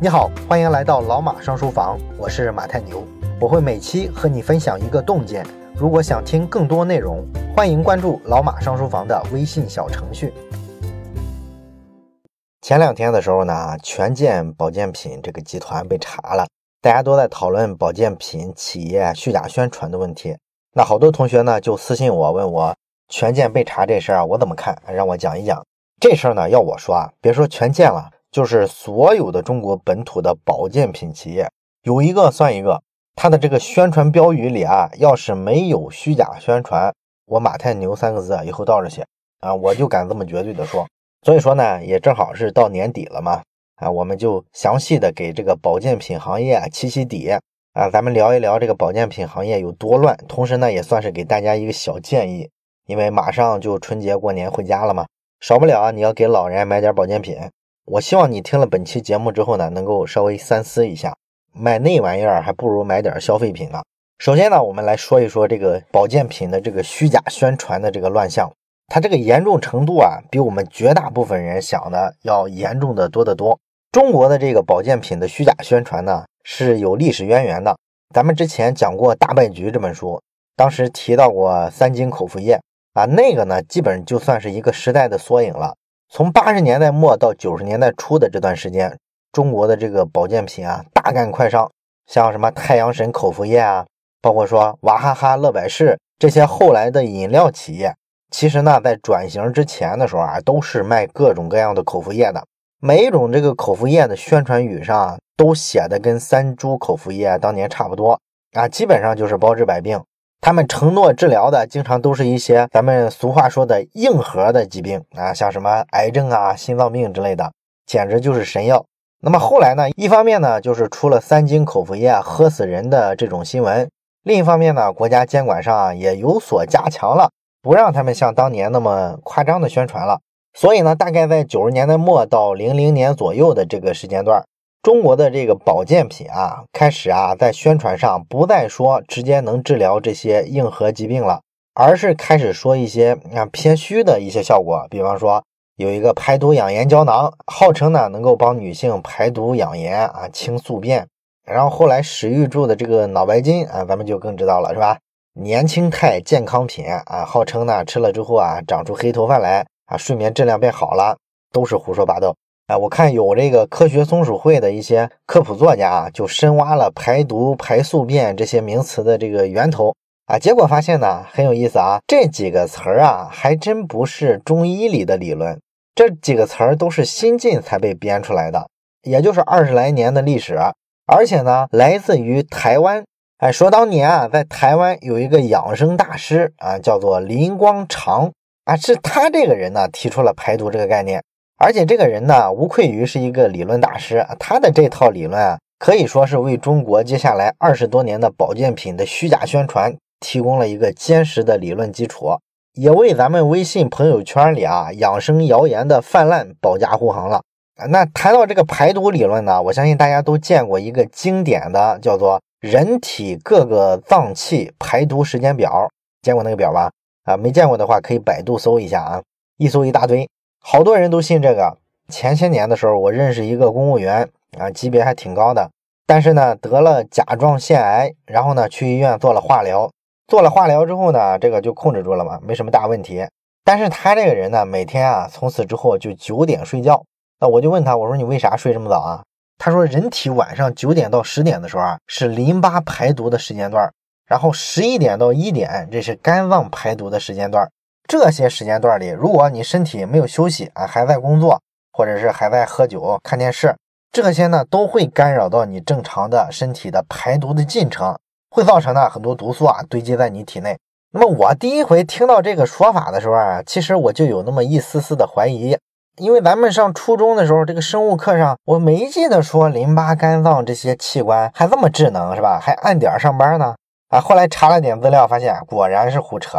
你好，欢迎来到老马上书房，我是马太牛，我会每期和你分享一个洞见。如果想听更多内容，欢迎关注老马上书房的微信小程序。前两天的时候呢，权健保健品这个集团被查了，大家都在讨论保健品企业虚假宣传的问题。那好多同学呢就私信我问我，权健被查这事儿啊我怎么看？让我讲一讲这事儿呢。要我说啊，别说权健了。就是所有的中国本土的保健品企业，有一个算一个，它的这个宣传标语里啊，要是没有虚假宣传，我马太牛三个字啊以后倒着写啊，我就敢这么绝对的说。所以说呢，也正好是到年底了嘛，啊，我们就详细的给这个保健品行业起起底啊，咱们聊一聊这个保健品行业有多乱，同时呢，也算是给大家一个小建议，因为马上就春节过年回家了嘛，少不了啊，你要给老人买点保健品。我希望你听了本期节目之后呢，能够稍微三思一下，买那玩意儿还不如买点消费品呢。首先呢，我们来说一说这个保健品的这个虚假宣传的这个乱象，它这个严重程度啊，比我们绝大部分人想的要严重的多得多。中国的这个保健品的虚假宣传呢，是有历史渊源的。咱们之前讲过《大败局》这本书，当时提到过三金口服液啊，那个呢，基本就算是一个时代的缩影了。从八十年代末到九十年代初的这段时间，中国的这个保健品啊大干快上，像什么太阳神口服液啊，包括说娃哈哈、乐百氏这些后来的饮料企业，其实呢在转型之前的时候啊，都是卖各种各样的口服液的。每一种这个口服液的宣传语上都写的跟三株口服液当年差不多啊，基本上就是包治百病。他们承诺治疗的，经常都是一些咱们俗话说的硬核的疾病啊，像什么癌症啊、心脏病之类的，简直就是神药。那么后来呢，一方面呢，就是出了三金口服液喝死人的这种新闻；另一方面呢，国家监管上也有所加强了，不让他们像当年那么夸张的宣传了。所以呢，大概在九十年代末到零零年左右的这个时间段。中国的这个保健品啊，开始啊，在宣传上不再说直接能治疗这些硬核疾病了，而是开始说一些啊偏虚的一些效果。比方说，有一个排毒养颜胶囊，号称呢能够帮女性排毒养颜啊，清宿便。然后后来史玉柱的这个脑白金啊，咱们就更知道了，是吧？年轻态健康品啊，号称呢吃了之后啊，长出黑头发来啊，睡眠质量变好了，都是胡说八道。哎，我看有这个科学松鼠会的一些科普作家啊，就深挖了排毒、排宿便这些名词的这个源头啊，结果发现呢很有意思啊，这几个词儿啊还真不是中医里的理论，这几个词儿都是新近才被编出来的，也就是二十来年的历史，而且呢来自于台湾。哎，说当年啊，在台湾有一个养生大师啊，叫做林光常啊，是他这个人呢提出了排毒这个概念。而且这个人呢，无愧于是一个理论大师。他的这套理论啊，可以说是为中国接下来二十多年的保健品的虚假宣传提供了一个坚实的理论基础，也为咱们微信朋友圈里啊养生谣言的泛滥保驾护航了。那谈到这个排毒理论呢，我相信大家都见过一个经典的叫做人体各个脏器排毒时间表，见过那个表吧？啊，没见过的话可以百度搜一下啊，一搜一大堆。好多人都信这个。前些年的时候，我认识一个公务员啊，级别还挺高的，但是呢得了甲状腺癌，然后呢去医院做了化疗，做了化疗之后呢，这个就控制住了嘛，没什么大问题。但是他这个人呢，每天啊从此之后就九点睡觉。那我就问他，我说你为啥睡这么早啊？他说人体晚上九点到十点的时候啊是淋巴排毒的时间段，然后十一点到一点这是肝脏排毒的时间段。这些时间段里，如果你身体没有休息啊，还在工作，或者是还在喝酒、看电视，这些呢都会干扰到你正常的身体的排毒的进程，会造成呢很多毒素啊堆积在你体内。那么我第一回听到这个说法的时候啊，其实我就有那么一丝丝的怀疑，因为咱们上初中的时候，这个生物课上我没记得说淋巴、肝脏这些器官还这么智能是吧？还按点上班呢？啊，后来查了点资料，发现果然是胡扯。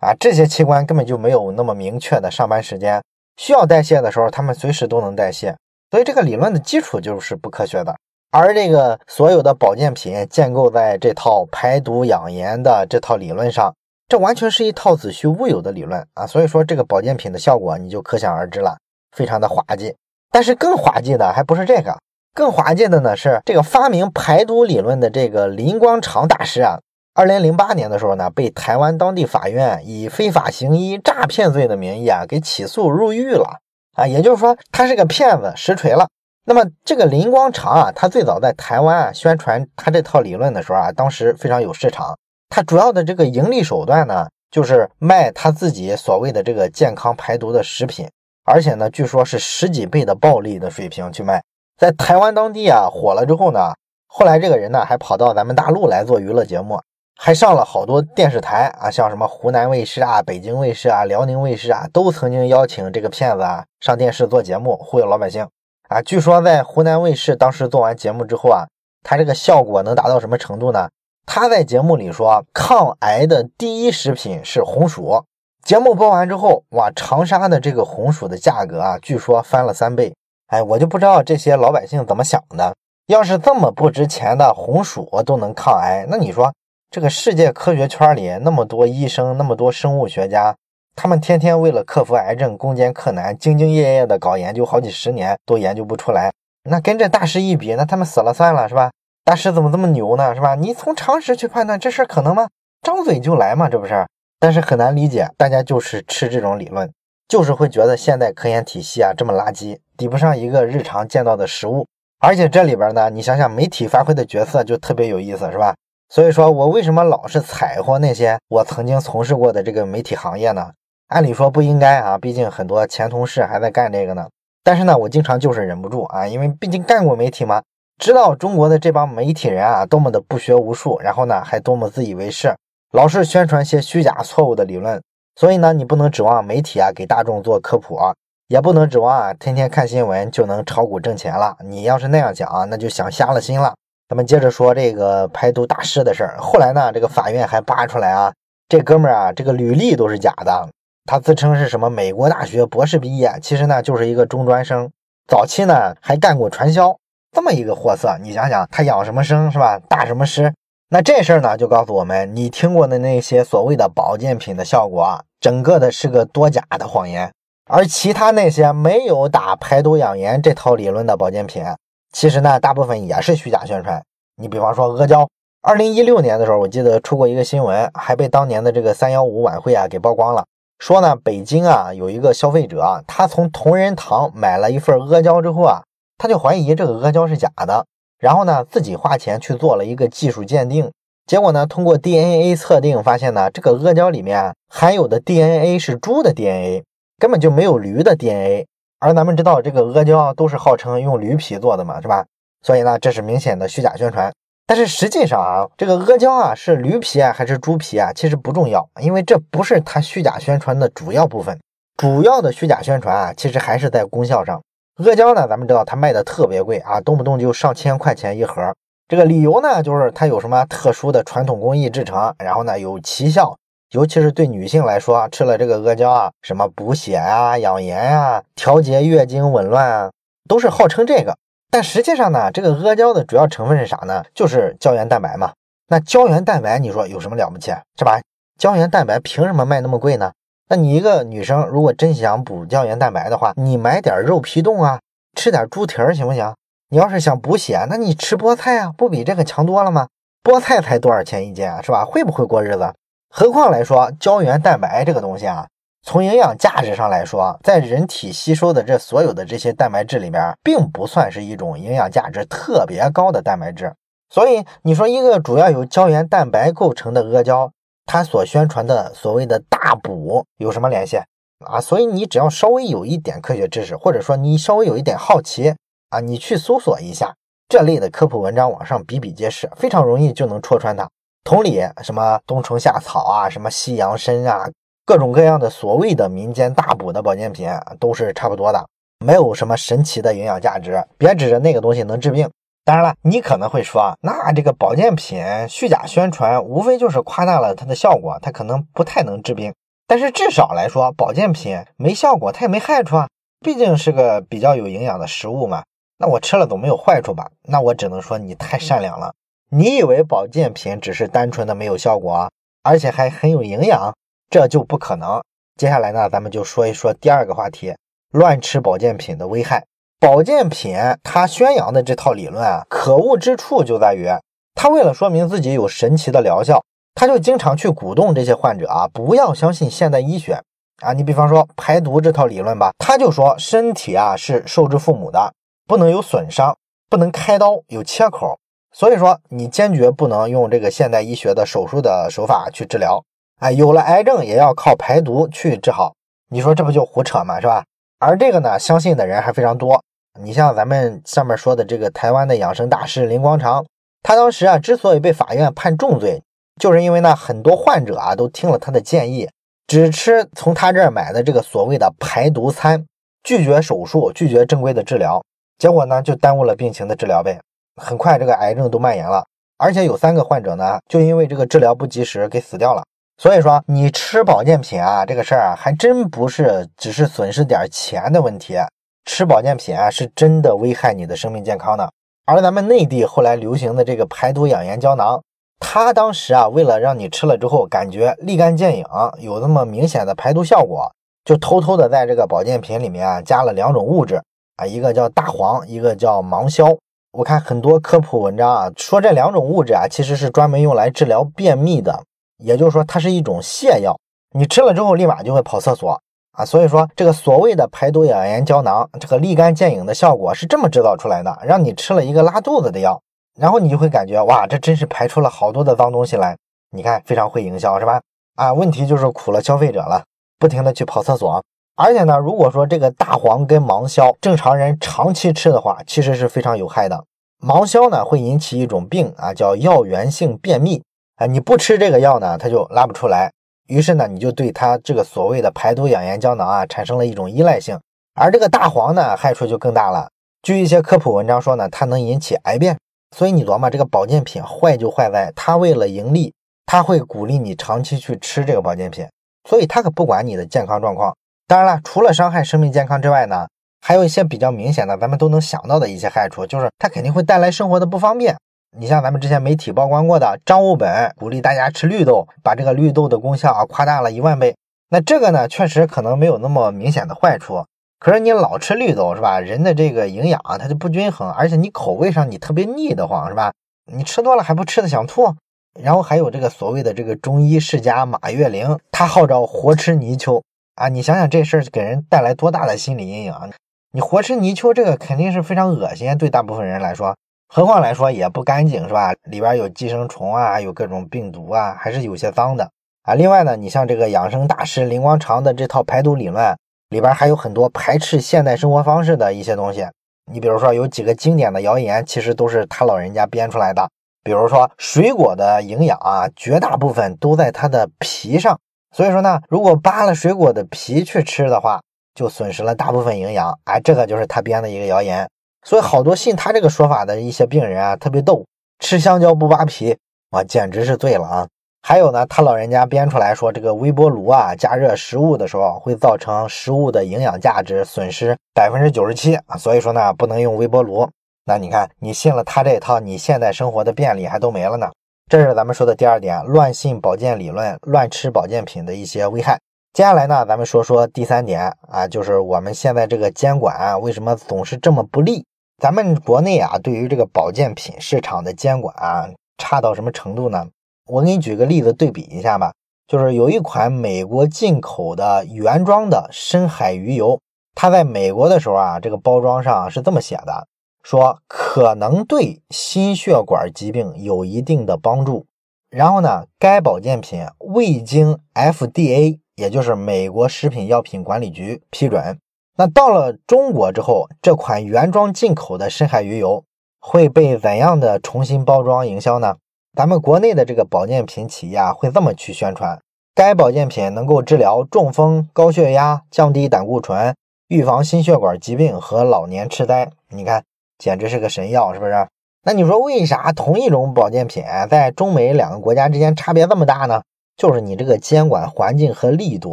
啊，这些器官根本就没有那么明确的上班时间，需要代谢的时候，他们随时都能代谢，所以这个理论的基础就是不科学的。而这个所有的保健品建构在这套排毒养颜的这套理论上，这完全是一套子虚乌有的理论啊！所以说这个保健品的效果你就可想而知了，非常的滑稽。但是更滑稽的还不是这个，更滑稽的呢是，这个发明排毒理论的这个林光常大师啊，二零零八年的时候呢，被台湾当地法院以非法行医、诈骗罪的名义啊，给起诉入狱了啊。也就是说，他是个骗子，实锤了。那么这个林光常啊，他最早在台湾啊宣传他这套理论的时候啊，当时非常有市场。他主要的这个盈利手段呢，就是卖他自己所谓的这个健康排毒的食品，而且呢，据说是十几倍的暴利的水平去卖，在台湾当地啊火了之后呢，后来这个人呢还跑到咱们大陆来做娱乐节目，还上了好多电视台啊，像什么湖南卫视啊、北京卫视啊、辽宁卫视啊，都曾经邀请这个骗子啊上电视做节目忽悠老百姓啊。据说在湖南卫视当时做完节目之后啊，他这个效果能达到什么程度呢？他在节目里说，抗癌的第一食品是红薯。节目播完之后，哇，长沙的这个红薯的价格啊，据说翻了三倍。哎，我就不知道这些老百姓怎么想的。要是这么不值钱的红薯都能抗癌，那你说这个世界科学圈里那么多医生，那么多生物学家，他们天天为了克服癌症攻坚克难，兢兢业业的搞研究，好几十年都研究不出来。那跟这大师一比，那他们死了算了，是吧？大师怎么这么牛呢？是吧？你从常识去判断这事儿可能吗？张嘴就来嘛，这不是？但是很难理解，大家就是吃这种理论，就是会觉得现代科研体系啊这么垃圾，抵不上一个日常见到的食物。而且这里边呢，你想想媒体发挥的角色就特别有意思，是吧？所以说我为什么老是踩和那些我曾经从事过的这个媒体行业呢？按理说不应该啊，毕竟很多前同事还在干这个呢。但是呢，我经常就是忍不住啊，因为毕竟干过媒体嘛。知道中国的这帮媒体人啊，多么的不学无术，然后呢，还多么自以为是，老是宣传些虚假错误的理论。所以呢，你不能指望媒体啊给大众做科普啊，也不能指望啊天天看新闻就能炒股挣钱了。你要是那样讲啊，那就想瞎了心了。咱们接着说这个排毒大师的事儿。后来呢，这个法院还扒出来啊，这哥们儿啊，这个履历都是假的。他自称是什么美国大学博士毕业，其实呢就是一个中专生。早期呢还干过传销。这么一个货色，你想想，他养什么生是吧？大什么师？那这事儿呢，就告诉我们，你听过的那些所谓的保健品的效果，整个的是个多假的谎言。而其他那些没有打排毒养颜这套理论的保健品，其实呢，大部分也是虚假宣传。你比方说阿胶，二零一六年的时候，我记得出过一个新闻，还被当年的这个三幺五晚会啊给曝光了，说呢，北京啊有一个消费者，他从同仁堂买了一份阿胶之后啊。他就怀疑这个阿胶是假的，然后呢，自己花钱去做了一个技术鉴定，结果呢，通过 DNA 测定发现呢，这个阿胶里面含有的 DNA 是猪的 DNA，根本就没有驴的 DNA。而咱们知道这个阿胶都是号称用驴皮做的嘛，是吧？所以呢，这是明显的虚假宣传。但是实际上啊，这个阿胶啊是驴皮啊还是猪皮啊，其实不重要，因为这不是它虚假宣传的主要部分。主要的虚假宣传啊，其实还是在功效上。阿胶呢，咱们知道它卖的特别贵啊，动不动就上千块钱一盒。这个理由呢，就是它有什么特殊的传统工艺制成，然后呢有奇效，尤其是对女性来说，吃了这个阿胶啊，什么补血啊、养颜啊、调节月经紊乱啊，都是号称这个。但实际上呢，这个阿胶的主要成分是啥呢？就是胶原蛋白嘛。那胶原蛋白，你说有什么了不起，是吧？胶原蛋白凭什么卖那么贵呢？那你一个女生，如果真想补胶原蛋白的话，你买点肉皮冻啊，吃点猪蹄儿行不行？你要是想补血，那你吃菠菜啊，不比这个强多了吗？菠菜才多少钱一斤啊，是吧？会不会过日子？何况来说，胶原蛋白这个东西啊，从营养价值上来说，在人体吸收的这所有的这些蛋白质里边，并不算是一种营养价值特别高的蛋白质。所以你说一个主要由胶原蛋白构成的阿胶。它所宣传的所谓的大补有什么联系啊？所以你只要稍微有一点科学知识，或者说你稍微有一点好奇啊，你去搜索一下这类的科普文章，网上比比皆是，非常容易就能戳穿它。同理，什么冬虫夏草啊，什么西洋参啊，各种各样的所谓的民间大补的保健品都是差不多的，没有什么神奇的营养价值。别指着那个东西能治病。当然了，你可能会说，那这个保健品虚假宣传，无非就是夸大了它的效果，它可能不太能治病。但是至少来说，保健品没效果，它也没害处啊，毕竟是个比较有营养的食物嘛。那我吃了总没有坏处吧？那我只能说你太善良了。你以为保健品只是单纯的没有效果，而且还很有营养？这就不可能。接下来呢，咱们就说一说第二个话题：乱吃保健品的危害。保健品它宣扬的这套理论啊，可恶之处就在于，他为了说明自己有神奇的疗效，他就经常去鼓动这些患者啊，不要相信现代医学啊。你比方说排毒这套理论吧，他就说身体啊是受之父母的，不能有损伤，不能开刀有切口，所以说你坚决不能用这个现代医学的手术的手法去治疗。哎，有了癌症也要靠排毒去治好，你说这不就胡扯吗？是吧？而这个呢，相信的人还非常多。你像咱们上面说的这个台湾的养生大师林光常，他当时啊之所以被法院判重罪，就是因为呢很多患者啊都听了他的建议，只吃从他这儿买的这个所谓的排毒餐，拒绝手术，拒绝正规的治疗，结果呢就耽误了病情的治疗呗。很快这个癌症都蔓延了，而且有三个患者呢就因为这个治疗不及时给死掉了。所以说，你吃保健品啊，这个事儿啊，还真不是只是损失点钱的问题。吃保健品啊，是真的危害你的生命健康的。而咱们内地后来流行的这个排毒养颜胶囊，它当时啊，为了让你吃了之后感觉立竿见影，有那么明显的排毒效果，就偷偷的在这个保健品里面啊加了两种物质啊，一个叫大黄，一个叫芒硝。我看很多科普文章啊，说这两种物质啊，其实是专门用来治疗便秘的。也就是说，它是一种泻药，你吃了之后立马就会跑厕所啊。所以说，这个所谓的排毒养颜胶囊，这个立竿见影的效果是这么制造出来的，让你吃了一个拉肚子的药，然后你就会感觉哇，这真是排出了好多的脏东西来。你看，非常会营销是吧？啊，问题就是苦了消费者了，不停的去跑厕所。而且呢，如果说这个大黄跟芒硝，正常人长期吃的话，其实是非常有害的。芒硝呢，会引起一种病啊，叫药源性便秘。啊，你不吃这个药呢，它就拉不出来。于是呢，你就对它这个所谓的排毒养颜胶囊啊，产生了一种依赖性。而这个大黄呢，害处就更大了。据一些科普文章说呢，它能引起癌变。所以你琢磨，这个保健品坏就坏在它为了盈利，它会鼓励你长期去吃这个保健品。所以它可不管你的健康状况。当然了，除了伤害生命健康之外呢，还有一些比较明显的，咱们都能想到的一些害处，就是它肯定会带来生活的不方便。你像咱们之前媒体曝光过的张悟本鼓励大家吃绿豆，把这个绿豆的功效啊夸大了一万倍。那这个呢，确实可能没有那么明显的坏处。可是你老吃绿豆是吧？人的这个营养啊，它就不均衡，而且你口味上你特别腻得慌是吧？你吃多了还不吃的想吐。然后还有这个所谓的这个中医世家马月玲，他号召活吃泥鳅啊！你想想这事儿给人带来多大的心理阴影啊！你活吃泥鳅这个肯定是非常恶心，对大部分人来说。何况来说也不干净是吧？里边有寄生虫啊，有各种病毒啊，还是有些脏的啊。另外呢，你像这个养生大师林光常的这套排毒理论里边还有很多排斥现代生活方式的一些东西。你比如说有几个经典的谣言，其实都是他老人家编出来的。比如说水果的营养啊，绝大部分都在它的皮上，所以说呢，如果扒了水果的皮去吃的话，就损失了大部分营养。哎，这个就是他编的一个谣言。所以好多信他这个说法的一些病人啊，特别逗，吃香蕉不扒皮，哇，简直是醉了啊！还有呢，他老人家编出来说，这个微波炉啊，加热食物的时候会造成食物的营养价值损失百分之九十七啊，所以说呢，不能用微波炉。那你看，你信了他这一套，你现在生活的便利还都没了呢。这是咱们说的第二点，乱信保健理论，乱吃保健品的一些危害。接下来呢，咱们说说第三点啊，就是我们现在这个监管为什么总是这么不利？咱们国内啊，对于这个保健品市场的监管啊，差到什么程度呢？我给你举个例子对比一下吧。就是有一款美国进口的原装的深海鱼油，它在美国的时候啊，这个包装上是这么写的，说可能对心血管疾病有一定的帮助。然后呢，该保健品未经 FDA，也就是美国食品药品管理局批准。那到了中国之后，这款原装进口的深海鱼油会被怎样的重新包装营销呢？咱们国内的这个保健品企业啊，会这么去宣传：该保健品能够治疗中风、高血压、降低胆固醇、预防心血管疾病和老年痴呆。你看，简直是个神药，是不是？那你说为啥同一种保健品在中美两个国家之间差别这么大呢？就是你这个监管环境和力度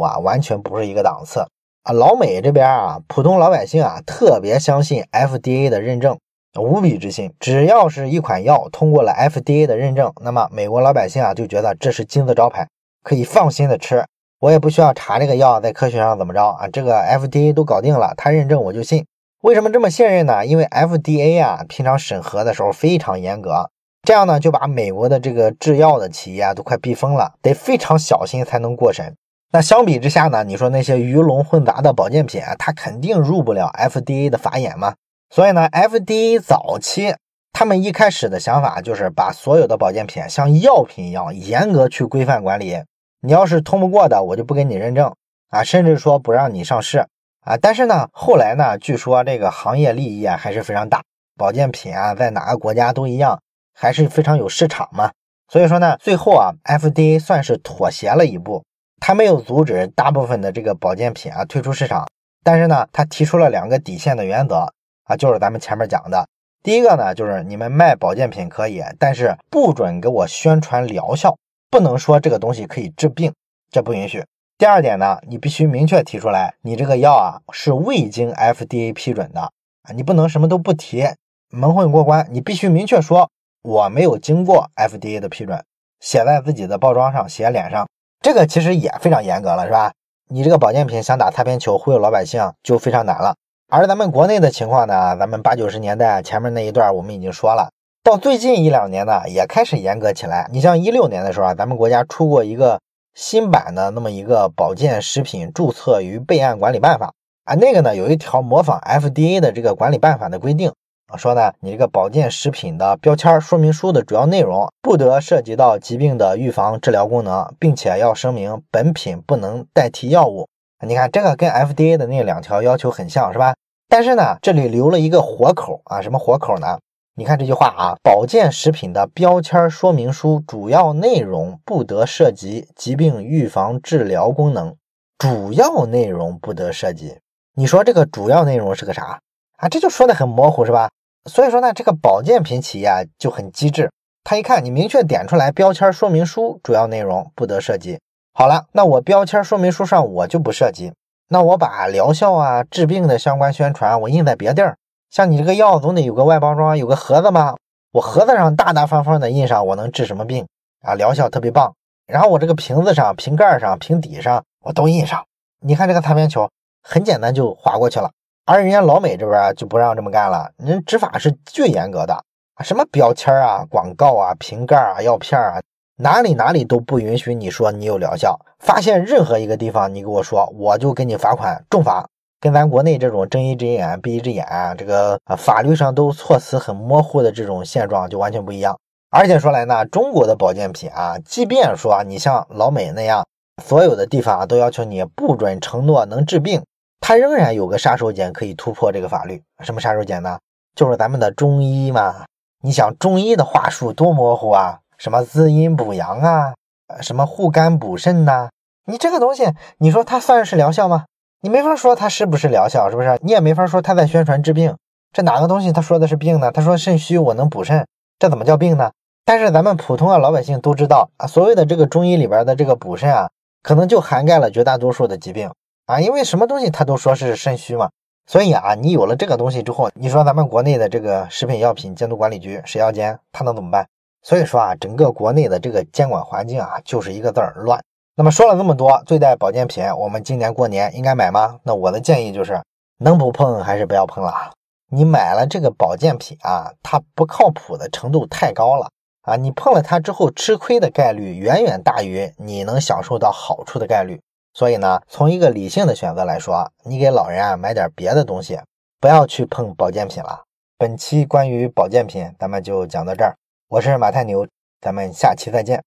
啊，完全不是一个档次。啊，老美这边啊，普通老百姓啊，特别相信 FDA 的认证，无比之信。只要是一款药通过了 FDA 的认证，那么美国老百姓啊就觉得这是金字招牌，可以放心的吃。我也不需要查这个药在科学上怎么着啊，这个 FDA 都搞定了，他认证我就信。为什么这么信任呢？因为 FDA 啊，平常审核的时候非常严格，这样呢就把美国的这个制药的企业啊都快逼疯了，得非常小心才能过审。那相比之下呢，你说那些鱼龙混杂的保健品啊，它肯定入不了 FDA 的法眼嘛。所以呢，FDA 早期他们一开始的想法就是把所有的保健品像药品一样严格去规范管理。你要是通不过的，我就不给你认证啊，甚至说不让你上市啊。但是呢，后来呢，据说这个行业利益啊还是非常大，保健品啊在哪个国家都一样，还是非常有市场嘛。所以说呢，最后啊，FDA 算是妥协了一步，他没有阻止大部分的这个保健品啊退出市场，但是呢，他提出了两个底线的原则啊，就是咱们前面讲的，第一个呢，就是你们卖保健品可以，但是不准给我宣传疗效。不能说这个东西可以治病，这不允许。第二点呢，你必须明确提出来，你这个药啊是未经 FDA 批准的啊，你不能什么都不提，蒙混过关。你必须明确说，我没有经过 FDA 的批准，写在自己的包装上，写脸上。这个其实也非常严格了，是吧？你这个保健品想打擦边球忽悠老百姓就非常难了。而咱们国内的情况呢，咱们八九十年代前面那一段我们已经说了。到最近一两年呢，也开始严格起来。你像一六年的时候啊，咱们国家出过一个新版的那么一个保健食品注册与备案管理办法啊，那个呢有一条模仿 FDA 的这个管理办法的规定啊，说呢你这个保健食品的标签说明书的主要内容不得涉及到疾病的预防治疗功能，并且要声明本品不能代替药物。你看这个跟 FDA 的那两条要求很像是吧？但是呢，这里留了一个活口啊，什么活口呢？你看这句话啊，保健食品的标签说明书主要内容不得涉及疾病预防治疗功能。主要内容不得涉及，你说这个主要内容是个啥啊？这就说的很模糊是吧？所以说呢，这个保健品企业就很机智，他一看你明确点出来标签说明书主要内容不得涉及，好了，那我标签说明书上我就不涉及，那我把疗效啊、治病的相关宣传我印在别地儿。像你这个药总得有个外包装，有个盒子吗？我盒子上大大方方的印上我能治什么病啊，疗效特别棒。然后我这个瓶子上、瓶盖上、瓶底上我都印上。你看这个擦边球很简单就划过去了，而人家老美这边就不让这么干了，人执法是最严格的啊，什么标签啊、广告啊、瓶盖啊、药片啊，哪里哪里都不允许你说你有疗效。发现任何一个地方你给我说，我就给你罚款，重罚。跟咱国内这种睁一只眼闭一只眼，这个法律上都措辞很模糊的这种现状就完全不一样。而且说来呢，中国的保健品啊，即便说你像老美那样，所有的地方都要求你不准承诺能治病，它仍然有个杀手锏可以突破这个法律。什么杀手锏呢？就是咱们的中医嘛。你想中医的话术多模糊啊，什么滋阴补阳啊，什么护肝补肾呐，你这个东西，你说它算是疗效吗？你没法说它是不是疗效，是不是？你也没法说他在宣传治病，这哪个东西他说的是病呢？他说肾虚我能补肾，这怎么叫病呢？但是咱们普通的老百姓都知道啊，所谓的这个中医里边的这个补肾啊，可能就涵盖了绝大多数的疾病啊，因为什么东西他都说是肾虚嘛。所以啊，你有了这个东西之后，你说咱们国内的这个食品药品监督管理局食药监他能怎么办？所以说啊，整个国内的这个监管环境啊，就是一个字儿乱。那么说了这么多，对待保健品，我们今年过年应该买吗？那我的建议就是，能不碰还是不要碰了。你买了这个保健品啊，它不靠谱的程度太高了啊！你碰了它之后吃亏的概率远远大于你能享受到好处的概率。所以呢，从一个理性的选择来说，你给老人啊买点别的东西，不要去碰保健品了。本期关于保健品，咱们就讲到这儿。我是马太牛，咱们下期再见。